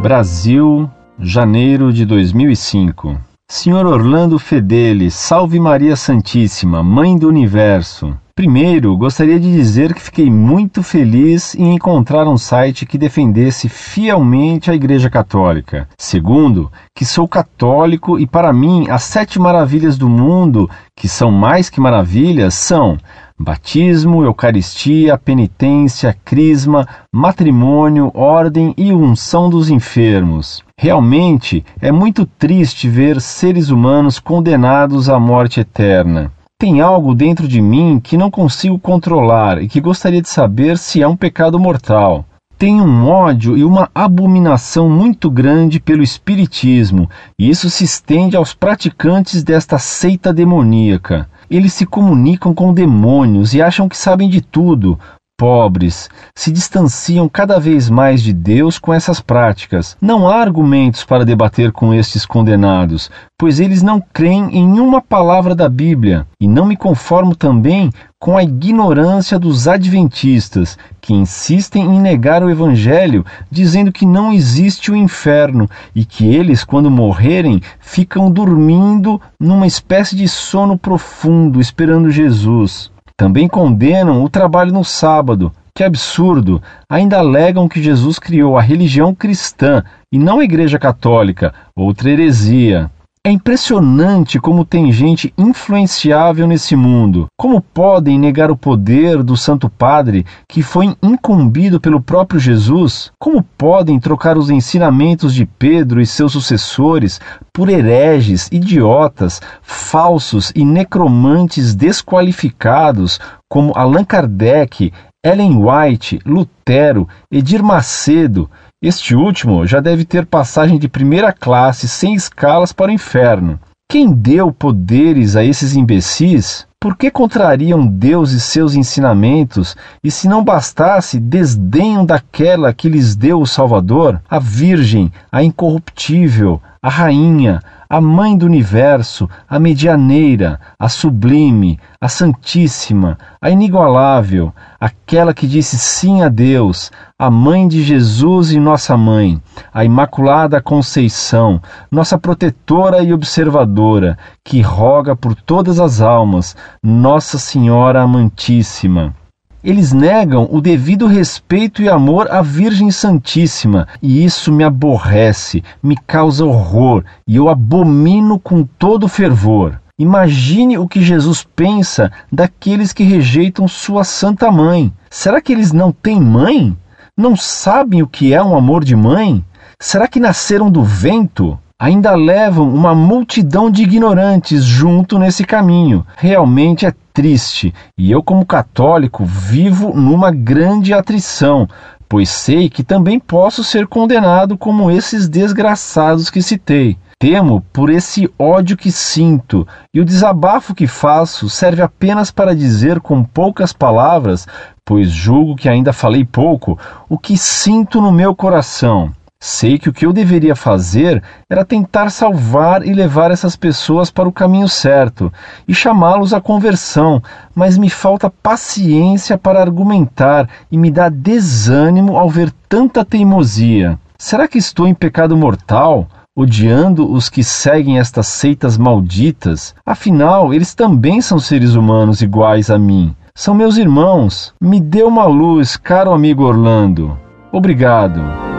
Brasil, janeiro de 2005. Senhor Orlando Fedeli, salve Maria Santíssima, Mãe do Universo. Primeiro, gostaria de dizer que fiquei muito feliz em encontrar um site que defendesse fielmente a Igreja Católica. Segundo, que sou católico e para mim as sete maravilhas do mundo, que são mais que maravilhas, são batismo, eucaristia, penitência, crisma, matrimônio, ordem e unção dos enfermos. Realmente é muito triste ver seres humanos condenados à morte eterna. Tem algo dentro de mim que não consigo controlar e que gostaria de saber se é um pecado mortal. Tenho um ódio e uma abominação muito grande pelo Espiritismo, e isso se estende aos praticantes desta seita demoníaca. Eles se comunicam com demônios e acham que sabem de tudo, pobres, se distanciam cada vez mais de Deus com essas práticas. Não há argumentos para debater com estes condenados, pois eles não creem em uma palavra da Bíblia. E não me conformo também com a ignorância dos adventistas, que insistem em negar o Evangelho, dizendo que não existe o inferno e que eles, quando morrerem, ficam dormindo numa espécie de sono profundo, esperando Jesus. Também condenam o trabalho no sábado. Que absurdo! Ainda alegam que Jesus criou a religião cristã e não a Igreja Católica, outra heresia. É impressionante como tem gente influenciável nesse mundo. Como podem negar o poder do Santo Padre que foi incumbido pelo próprio Jesus? Como podem trocar os ensinamentos de Pedro e seus sucessores por hereges, idiotas, falsos e necromantes desqualificados como Allan Kardec, Ellen White, Lutero, Edir Macedo? Este último já deve ter passagem de primeira classe sem escalas para o inferno. Quem deu poderes a esses imbecis? Por que contrariam Deus e seus ensinamentos? E se não bastasse, desdenham daquela que lhes deu o Salvador, a Virgem, a incorruptível, a Rainha, a Mãe do Universo, a Medianeira, a Sublime, a Santíssima, a Inigualável, aquela que disse sim a Deus, a Mãe de Jesus e nossa Mãe, a Imaculada Conceição, nossa protetora e observadora, que roga por todas as almas, Nossa Senhora Amantíssima. Eles negam o devido respeito e amor à Virgem Santíssima, e isso me aborrece, me causa horror, e eu abomino com todo fervor. Imagine o que Jesus pensa daqueles que rejeitam sua Santa Mãe. Será que eles não têm mãe? Não sabem o que é um amor de mãe? Será que nasceram do vento? Ainda levam uma multidão de ignorantes junto nesse caminho. Realmente é triste, e eu, como católico, vivo numa grande atrição, pois sei que também posso ser condenado como esses desgraçados que citei. Temo por esse ódio que sinto, e o desabafo que faço serve apenas para dizer com poucas palavras, pois julgo que ainda falei pouco, o que sinto no meu coração. Sei que o que eu deveria fazer era tentar salvar e levar essas pessoas para o caminho certo e chamá-los à conversão, mas me falta paciência para argumentar e me dá desânimo ao ver tanta teimosia. Será que estou em pecado mortal? odiando os que seguem estas seitas malditas? Afinal, eles também são seres humanos iguais a mim. São meus irmãos. Me dê uma luz, caro amigo Orlando. Obrigado.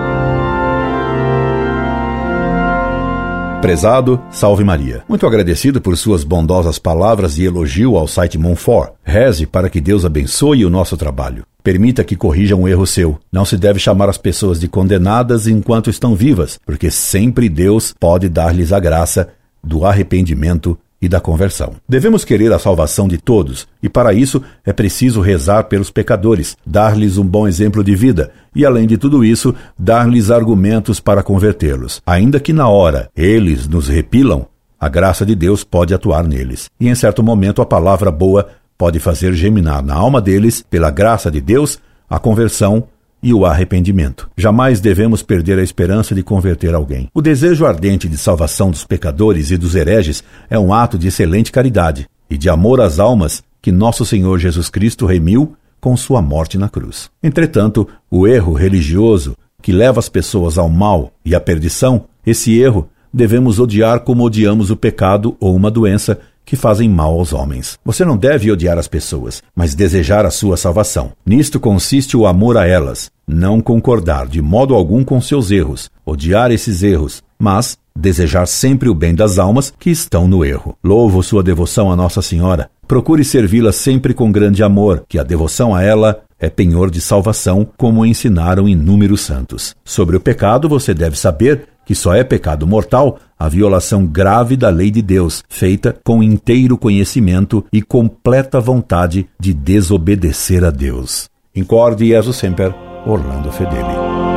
Prezado, salve Maria. Muito agradecido por suas bondosas palavras de elogio ao site Monfort. Reze para que Deus abençoe o nosso trabalho. Permita que corrija um erro seu. Não se deve chamar as pessoas de condenadas enquanto estão vivas, porque sempre Deus pode dar-lhes a graça do arrependimento e da conversão. Devemos querer a salvação de todos, e para isso é preciso rezar pelos pecadores, dar-lhes um bom exemplo de vida e, além de tudo isso, dar-lhes argumentos para convertê-los. Ainda que na hora eles nos repilam, a graça de Deus pode atuar neles. E em certo momento a palavra boa pode fazer geminar na alma deles, pela graça de Deus, a conversão e o arrependimento. Jamais devemos perder a esperança de converter alguém. O desejo ardente de salvação dos pecadores e dos hereges é um ato de excelente caridade e de amor às almas que nosso Senhor Jesus Cristo remiu com sua morte na cruz. Entretanto, o erro religioso que leva as pessoas ao mal e à perdição, esse erro devemos odiar como odiamos o pecado ou uma doença que fazem mal aos homens. Você não deve odiar as pessoas, mas desejar a sua salvação. Nisto consiste o amor a elas, não concordar de modo algum com seus erros, odiar esses erros, mas desejar sempre o bem das almas que estão no erro. Louvo sua devoção a Nossa Senhora. Procure servi-la sempre com grande amor, que a devoção a ela é penhor de salvação, como ensinaram inúmeros santos. Sobre o pecado, você deve saber que só é pecado mortal a violação grave da lei de Deus, feita com inteiro conhecimento e completa vontade de desobedecer a Deus. Incorde Jesus Semper, Orlando Fedeli.